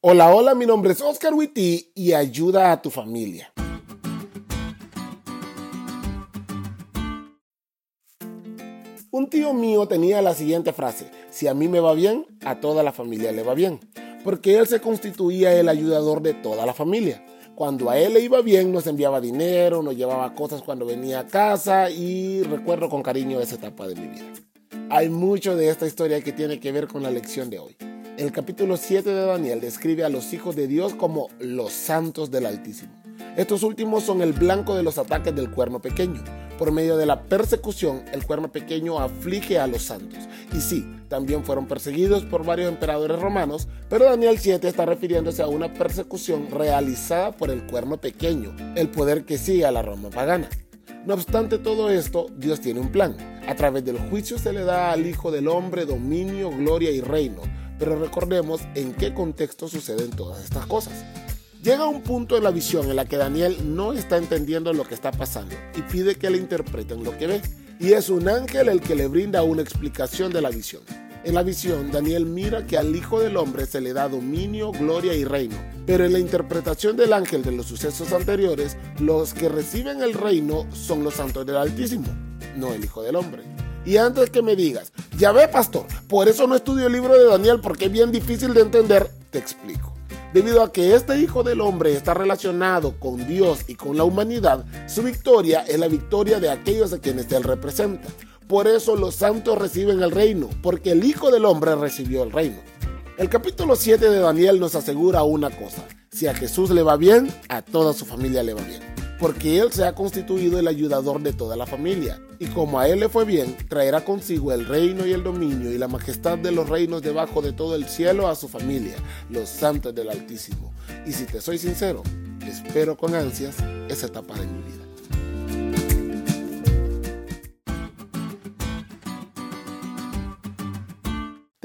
Hola, hola, mi nombre es Oscar Witty y ayuda a tu familia. Un tío mío tenía la siguiente frase, si a mí me va bien, a toda la familia le va bien, porque él se constituía el ayudador de toda la familia. Cuando a él le iba bien, nos enviaba dinero, nos llevaba cosas cuando venía a casa y recuerdo con cariño esa etapa de mi vida. Hay mucho de esta historia que tiene que ver con la lección de hoy. El capítulo 7 de Daniel describe a los hijos de Dios como los santos del Altísimo. Estos últimos son el blanco de los ataques del cuerno pequeño. Por medio de la persecución, el cuerno pequeño aflige a los santos. Y sí, también fueron perseguidos por varios emperadores romanos, pero Daniel 7 está refiriéndose a una persecución realizada por el cuerno pequeño, el poder que sigue a la Roma pagana. No obstante todo esto, Dios tiene un plan. A través del juicio se le da al Hijo del Hombre dominio, gloria y reino pero recordemos en qué contexto suceden todas estas cosas. Llega un punto en la visión en la que Daniel no está entendiendo lo que está pasando y pide que le interpreten lo que ve. Y es un ángel el que le brinda una explicación de la visión. En la visión, Daniel mira que al Hijo del Hombre se le da dominio, gloria y reino. Pero en la interpretación del ángel de los sucesos anteriores, los que reciben el reino son los santos del Altísimo, no el Hijo del Hombre. Y antes que me digas, ya ve pastor, por eso no estudio el libro de Daniel porque es bien difícil de entender, te explico. Debido a que este Hijo del Hombre está relacionado con Dios y con la humanidad, su victoria es la victoria de aquellos a quienes Él representa. Por eso los santos reciben el reino, porque el Hijo del Hombre recibió el reino. El capítulo 7 de Daniel nos asegura una cosa, si a Jesús le va bien, a toda su familia le va bien porque Él se ha constituido el ayudador de toda la familia. Y como a Él le fue bien, traerá consigo el reino y el dominio y la majestad de los reinos debajo de todo el cielo a su familia, los santos del Altísimo. Y si te soy sincero, espero con ansias esa etapa de mi vida.